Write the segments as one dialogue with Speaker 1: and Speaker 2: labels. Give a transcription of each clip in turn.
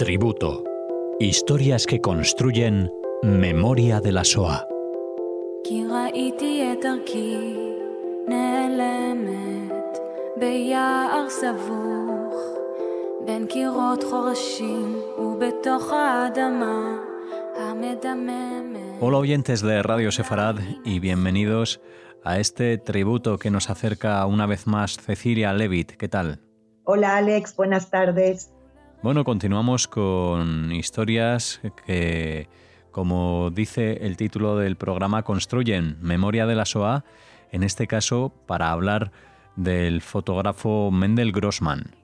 Speaker 1: Tributo. Historias que construyen memoria de la SOA. Hola oyentes de Radio Sefarad y bienvenidos a este tributo que nos acerca una vez más Cecilia Levitt. ¿Qué tal?
Speaker 2: Hola Alex, buenas tardes.
Speaker 1: Bueno, continuamos con historias que, como dice el título del programa, construyen memoria de la SOA, en este caso para hablar del fotógrafo Mendel Grossman.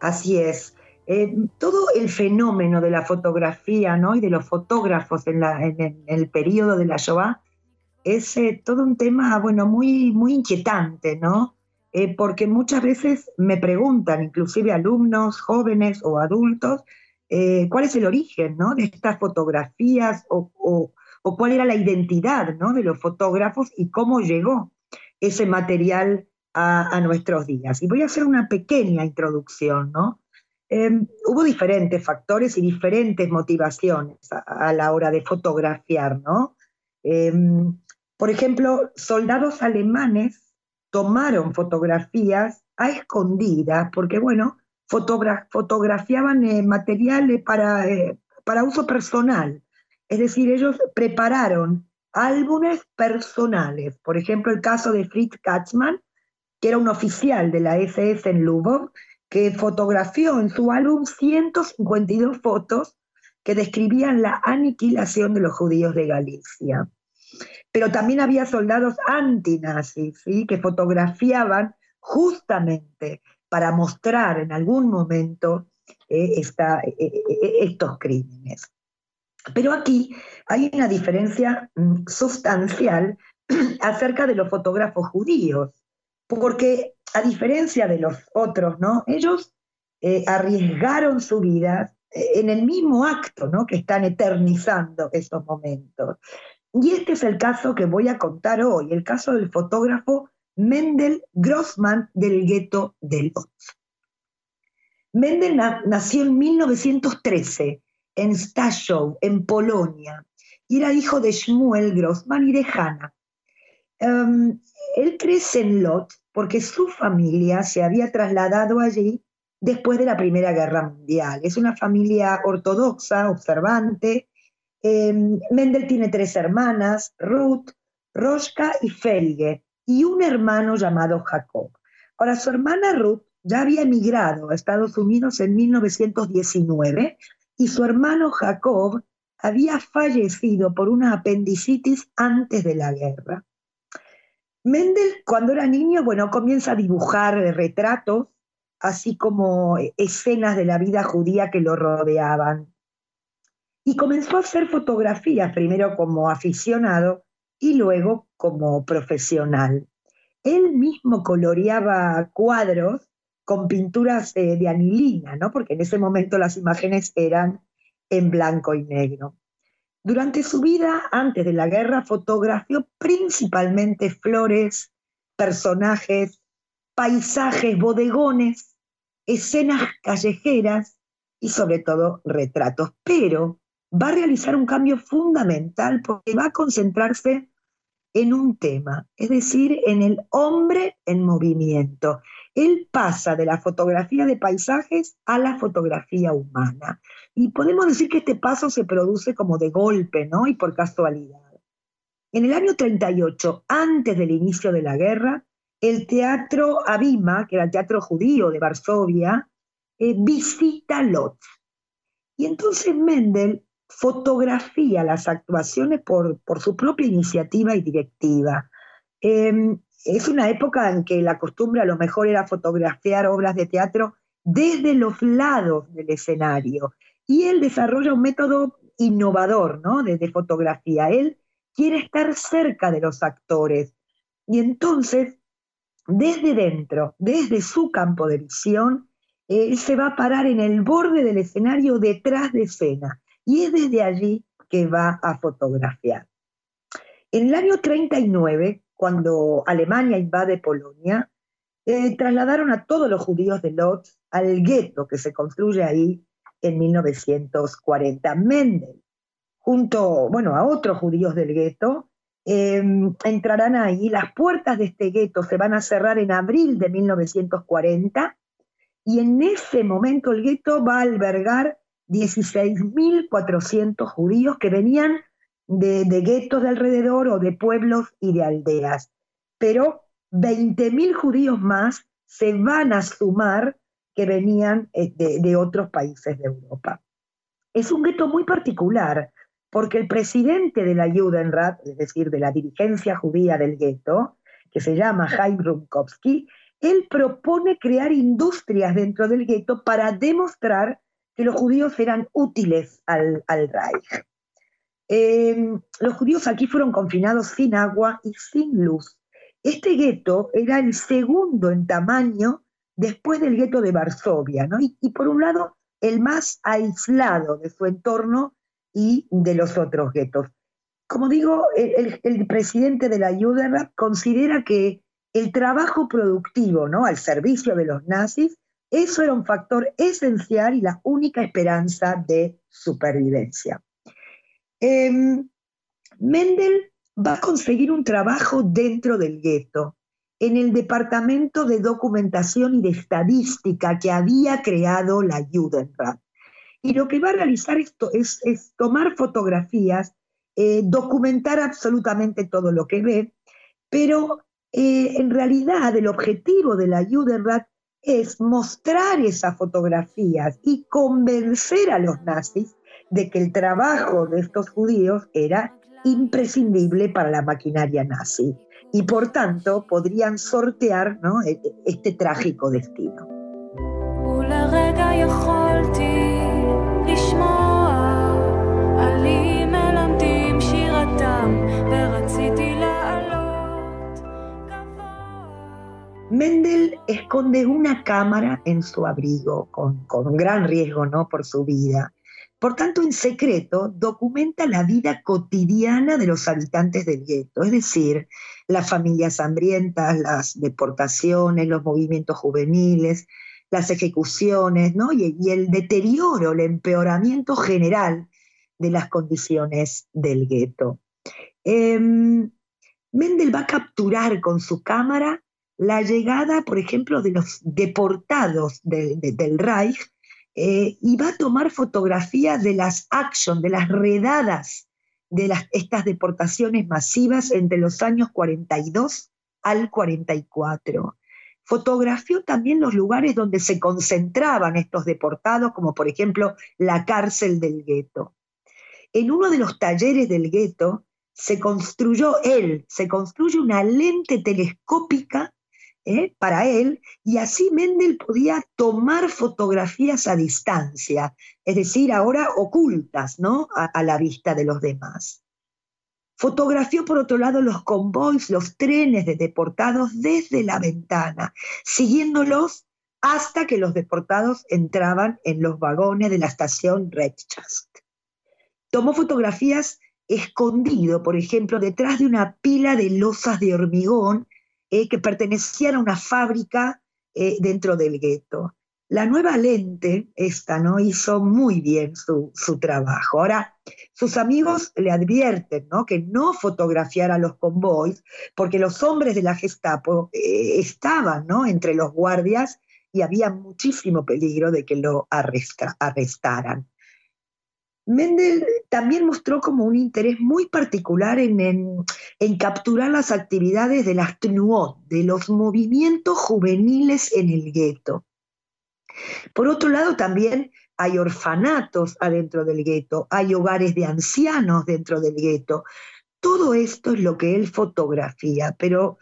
Speaker 2: Así es. Eh, todo el fenómeno de la fotografía ¿no? y de los fotógrafos en, el periodo de la Shoah es eh, todo un tema bueno, muy, muy inquietante, ¿no? Eh, porque muchas veces me preguntan, inclusive alumnos, jóvenes o adultos, cuál es el origen de estas fotografías o, cuál era la identidad de los fotógrafos y cómo llegó ese material a, nuestros días. Y voy a hacer una pequeña introducción. Em, hubo diferentes factores y diferentes motivaciones a, la hora de fotografiar, ¿no? Em, por ejemplo, soldados alemanes tomaron fotografías a escondidas porque, bueno, fotografiaban eh, materiales para, eh, para uso personal. Es decir, ellos prepararon álbumes personales. Por ejemplo, el caso de Fritz Katzmann, que era un oficial de la SS en Lubov, que fotografió en su álbum 152 fotos que describían la aniquilación de los judíos de Galicia. Pero también había soldados antinazis que fotografiaban justamente para mostrar en algún momento eh, eh, eh, estos crímenes. Pero aquí hay una diferencia mm, sustancial acerca de los fotógrafos judíos, porque a diferencia de los otros. Ellos arriesgaron su vida en el mismo acto. Que están eternizando esos momentos. Y este es el caso que voy a contar hoy, el caso del fotógrafo Mendel Grossman del gueto de Lodz. Mendel nació en 1913 en Staszow, en Polonia, y era hijo de Shmuel Grossman y de Hanna. Em, él crece en Lodz porque su familia se había trasladado allí después de la Primera Guerra Mundial. Es una familia ortodoxa, observante. Em, Mendel tiene tres hermanas, Ruth, Roska y Felge, y un hermano llamado Jacob. Ahora, su hermana Ruth ya había emigrado a Estados Unidos en 1919 y su hermano Jacob había fallecido por una apendicitis antes de la guerra. Mendel, cuando era niño, bueno, comienza a dibujar retratos, así como escenas de la vida judía que lo rodeaban. Y comenzó a hacer fotografías, primero como aficionado y luego como profesional. Él mismo coloreaba cuadros con pinturas eh, de anilina, ¿no? porque en ese momento las imágenes eran en blanco y negro. Durante su vida, antes de la guerra, fotografió principalmente flores, personajes, paisajes, bodegones, escenas callejeras y sobre todo retratos. Pero va a realizar un cambio fundamental porque va a concentrarse en un tema, es decir, en el hombre en movimiento. Él pasa de la fotografía de paisajes a la fotografía humana. Y podemos decir que este paso se produce como de golpe, ¿no? Y por casualidad. En el año 38, antes del inicio de la guerra, el teatro Abima, que era el teatro judío de Varsovia, eh, visita Lodz. Y entonces Mendel fotografía las actuaciones por, su propia iniciativa y directiva. Em, es una época en que la costumbre a lo mejor era fotografiar obras de teatro desde los lados del escenario. Y él desarrolla un método innovador ¿no? de, fotografía. Él quiere estar cerca de los actores. Y entonces, desde dentro, desde su campo de visión, él se va a parar en el borde del escenario detrás de escena y es desde allí que va a fotografiar. En el año 39, cuando Alemania invade Polonia, eh, trasladaron a todos los judíos de Lodz al gueto que se construye ahí en 1940. Mendel, junto bueno, a otros judíos del gueto, em, entrarán ahí. Las puertas de este gueto se van a cerrar en abril de 1940 y en ese momento el gueto va a albergar 16.400 judíos que venían de, de guetos de alrededor o de pueblos y de aldeas. Pero 20.000 judíos más se van a sumar que venían eh, de, otros países de Europa. Es un gueto muy particular, porque el presidente de la Judenrat, es decir, de la dirigencia judía del gueto, que se llama Jaime Rumkowski, él propone crear industrias dentro del gueto para demostrar que los judíos eran útiles al, Reich. Em, los judíos aquí fueron confinados sin agua y sin luz. Este gueto era el segundo en tamaño después del gueto de Varsovia, ¿no? y, por un lado el más aislado de su entorno y de los otros guetos. Como digo, el, presidente de la Judenrat considera que el trabajo productivo ¿no? al servicio de los nazis, eso era un factor esencial y la única esperanza de supervivencia. Em, Mendel va a conseguir un trabajo dentro del gueto en el Departamento de Documentación y de Estadística que había creado la Judenrat. Y lo que va a realizar esto es, tomar fotografías, eh, documentar absolutamente todo lo que ve, pero eh, en realidad el objetivo de la Judenrat es mostrar esas fotografías y convencer a los nazis de que el trabajo de estos judíos era imprescindible para la maquinaria nazi y por tanto podrían sortear ¿no? E, e, este trágico destino. Mendel esconde una cámara en su abrigo, con, con gran riesgo ¿no? por su vida. Por tanto, en secreto documenta la vida cotidiana de los habitantes del gueto, es decir, las familias hambrientas, las deportaciones, los movimientos juveniles, las ejecuciones, ¿no? y, el deterioro, el empeoramiento general de las condiciones del gueto. Em, Mendel va a capturar con su cámara la llegada, por ejemplo, de los deportados del Reich eh, y va a tomar fotografías de las actions, de las redadas de estas deportaciones masivas entre los años 42 al 44. Fotografió también los lugares donde se concentraban estos deportados, como por ejemplo la cárcel del gueto. En uno de los talleres del gueto se construyó él, se construye una lente telescópica ¿eh? para él, y así Mendel podía tomar fotografías a distancia, es decir, ahora ocultas ¿no? a, la vista de los demás. Fotografió, por otro lado, los convoys, los trenes de deportados desde la ventana, siguiéndolos hasta que los deportados entraban en los vagones de la estación Redchast. Tomó fotografías escondido, por ejemplo, detrás de una pila de losas de hormigón eh, que pertenecían a una fábrica eh, dentro del gueto. La nueva lente, esta, ¿no? Hizo muy bien su, trabajo. Ahora, sus amigos le advierten, ¿no? Que no fotografiara los convoys, porque los hombres de la Gestapo eh, estaban, ¿no? Entre los guardias y había muchísimo peligro de que lo arrestaran. Mendel también mostró como un interés muy particular en, capturar las actividades de las Tnuot, de los movimientos juveniles en el gueto. Por otro lado, también hay orfanatos adentro del gueto, hay hogares de ancianos dentro del gueto. Todo esto es lo que él fotografía, pero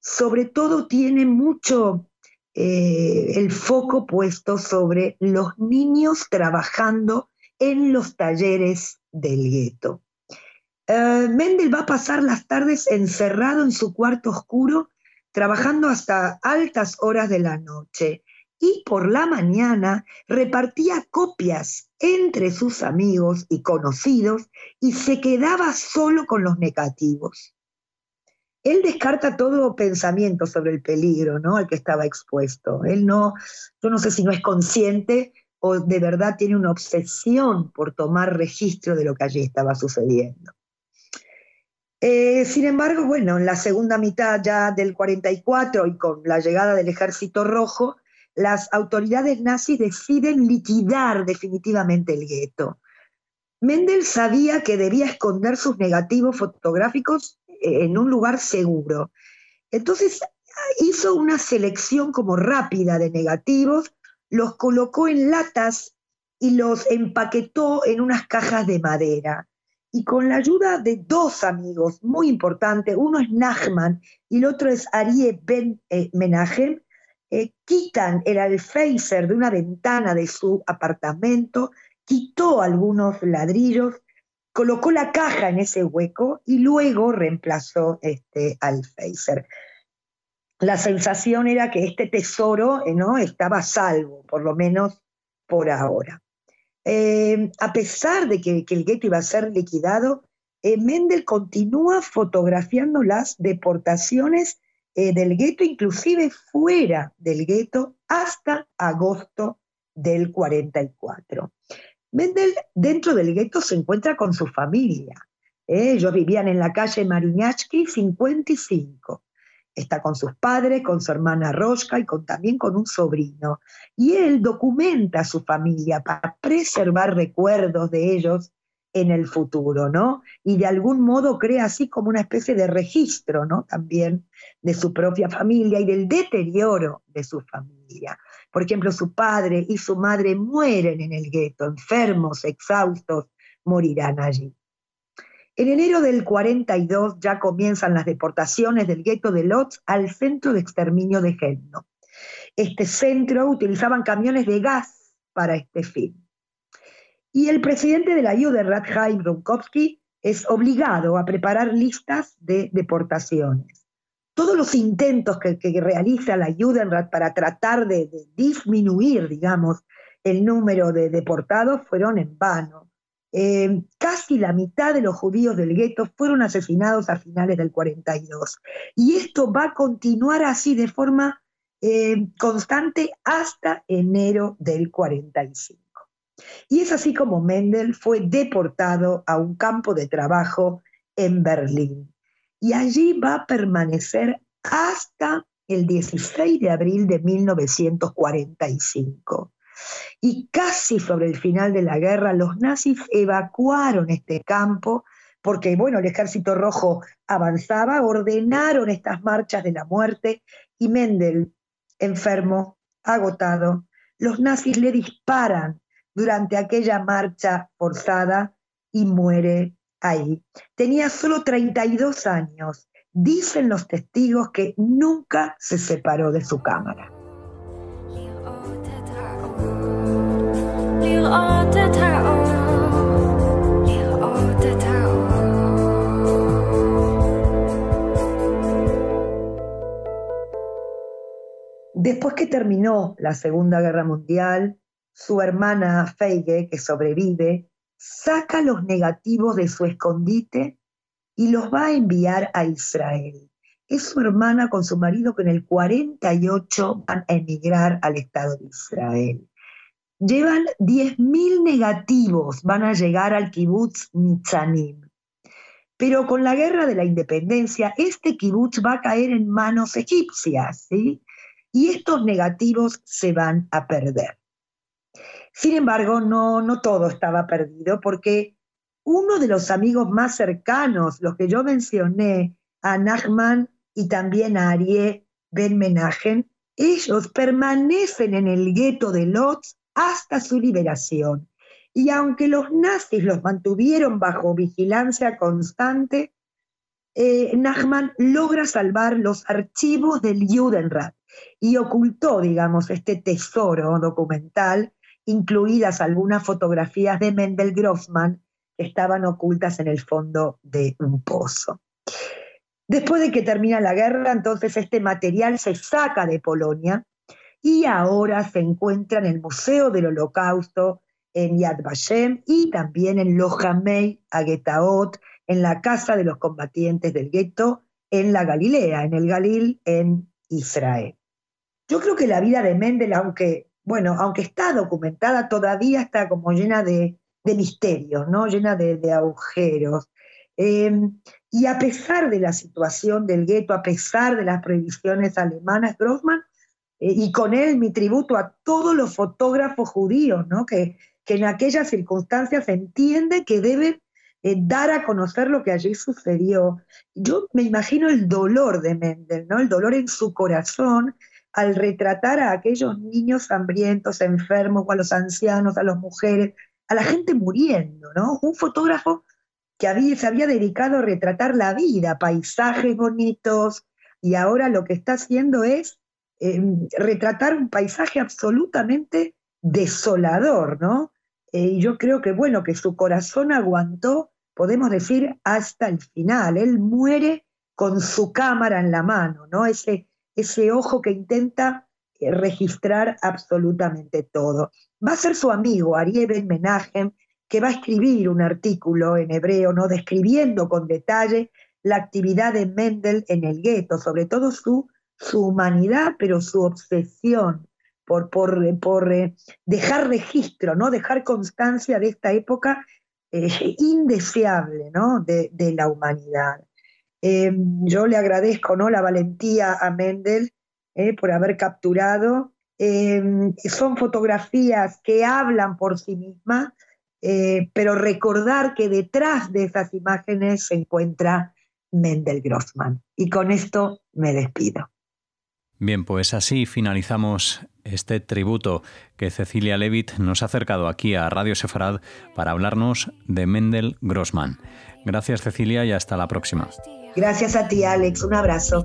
Speaker 2: sobre todo tiene mucho eh, el foco puesto sobre los niños trabajando en los talleres del gueto. Eh, Mendel va a pasar las tardes encerrado en su cuarto oscuro, trabajando hasta altas horas de la noche, y por la mañana repartía copias entre sus amigos y conocidos y se quedaba solo con los negativos. él descarta todo pensamiento sobre el peligro ¿no? al que estaba expuesto. Él no, yo no sé si no es consciente o de verdad tiene una obsesión por tomar registro de lo que allí estaba sucediendo. Eh, sin embargo, bueno, en la segunda mitad ya del 44 y con la llegada del ejército rojo, las autoridades nazis deciden liquidar definitivamente el gueto. Mendel sabía que debía esconder sus negativos fotográficos en un lugar seguro. Entonces hizo una selección como rápida de negativos, los colocó en latas y los empaquetó en unas cajas de madera. Y con la ayuda de dos amigos muy importantes, uno es Nachman y el otro es Arié Ben eh, eh, quitan el alféizar de una ventana de su apartamento, quitó algunos ladrillos colocó la caja en ese hueco y luego reemplazó este, al phaser. La sensación era que este tesoro eh, ¿no? estaba salvo, por lo menos por ahora. Eh, a pesar de que, el gueto iba a ser liquidado, eh, Mendel continúa fotografiando las deportaciones del gueto, inclusive fuera del gueto, hasta agosto del 44. Mendel dentro del gueto se encuentra con su familia. Ellos vivían en la calle Mariñatsky 55. Está con sus padres, con su hermana Rosca y con, también con un sobrino. Y él documenta a su familia para preservar recuerdos de ellos en el futuro, ¿no? Y de algún modo crea así como una especie de registro, ¿no? También de su propia familia y del deterioro de su familia. Por ejemplo, su padre y su madre mueren en el gueto, enfermos, exhaustos, morirán allí. En enero del 42 ya comienzan las deportaciones del gueto de Lodz al centro de exterminio de Helno. Este centro utilizaban camiones de gas para este fin. Y el presidente de la Judenrat, Chaim Runkowski, es obligado a preparar listas de deportaciones todos los intentos que, realiza la Judenrat para tratar de, disminuir, digamos, el número de deportados fueron en vano. Eh, casi la mitad de los judíos del gueto fueron asesinados a finales del 42. Y esto va a continuar así de forma eh, constante hasta enero del 45. Y es así como Mendel fue deportado a un campo de trabajo en Berlín y allí va a permanecer hasta el 16 de abril de 1945. Y casi sobre el final de la guerra, los nazis evacuaron este campo porque, bueno, el ejército rojo avanzaba, ordenaron estas marchas de la muerte y Mendel, enfermo, agotado, los nazis le disparan durante aquella marcha forzada y muere ahí. Tenía solo 32 años. Dicen los testigos que nunca se separó de su cámara. Después que terminó la Segunda Guerra Mundial, su hermana Feige, que sobrevive, saca los negativos de su escondite y los va a enviar a Israel. Es su hermana con su marido que en el 48 van a emigrar al Estado de Israel. Llevan 10.000 negativos, van a llegar al kibutz Nitzanim. Pero con la guerra de la independencia, este kibutz va a caer en manos egipcias, ¿sí? Y estos negativos se van a perder. Sin embargo, no, no todo estaba perdido porque uno de los amigos más cercanos, los que yo mencioné, a Nachman y también a Arié Ben Menachem, ellos permanecen en el gueto de Lodz hasta su liberación. Y aunque los nazis los mantuvieron bajo vigilancia constante, eh, Nachman logra salvar los archivos del Judenrat y ocultó, digamos, este tesoro documental incluidas algunas fotografías de Mendel Grossman que estaban ocultas en el fondo de un pozo. Después de que termina la guerra, entonces este material se saca de Polonia y ahora se encuentra en el Museo del Holocausto en Yad Vashem y también en Lohamei, Agetaot, en la Casa de los Combatientes del Gueto, en la Galilea, en el Galil, en Israel. Yo creo que la vida de Mendel, aunque, bueno, aunque está documentada, todavía está como llena de, misterios, ¿no? llena de, agujeros. Em, y a pesar de la situación del gueto, a pesar de las prohibiciones alemanas, Grossman, y con él mi tributo a todos los fotógrafos judíos, ¿no? que, en aquellas circunstancias entiende que deben eh, dar a conocer lo que allí sucedió. Yo me imagino el dolor de Mendel, ¿no? el dolor en su corazón al retratar a aquellos niños hambrientos, enfermos, a los ancianos, a las mujeres, a la gente muriendo. ¿no? Un fotógrafo que había, se había dedicado a retratar la vida, paisajes bonitos, y ahora lo que está haciendo es eh, retratar un paisaje absolutamente desolador, ¿no? Eh, y yo creo que, bueno, que su corazón aguantó podemos decir, hasta el final. Él muere con su cámara en la mano, ¿no? Ese, ese ojo que intenta eh, registrar absolutamente todo. Va a ser su amigo, Ariel Ben Menachem, que va a escribir un artículo en hebreo, ¿no? describiendo con detalle la actividad de Mendel en el gueto, sobre todo su, su humanidad, pero su obsesión por, por, por eh, dejar registro, ¿no? dejar constancia de esta época eh, indeseable ¿no? de, la humanidad. Eh, yo le agradezco ¿no? la valentía a Mendel por haber capturado. son fotografías que hablan por sí mismas, pero recordar que detrás de esas imágenes se encuentra Mendel Grossman. Y con esto me despido.
Speaker 1: Bien, pues así finalizamos este tributo que Cecilia Levitt nos ha acercado aquí a Radio Sefarad para hablarnos de Mendel Grossman. Gracias Cecilia y hasta la próxima.
Speaker 2: Gracias a ti Alex, un abrazo.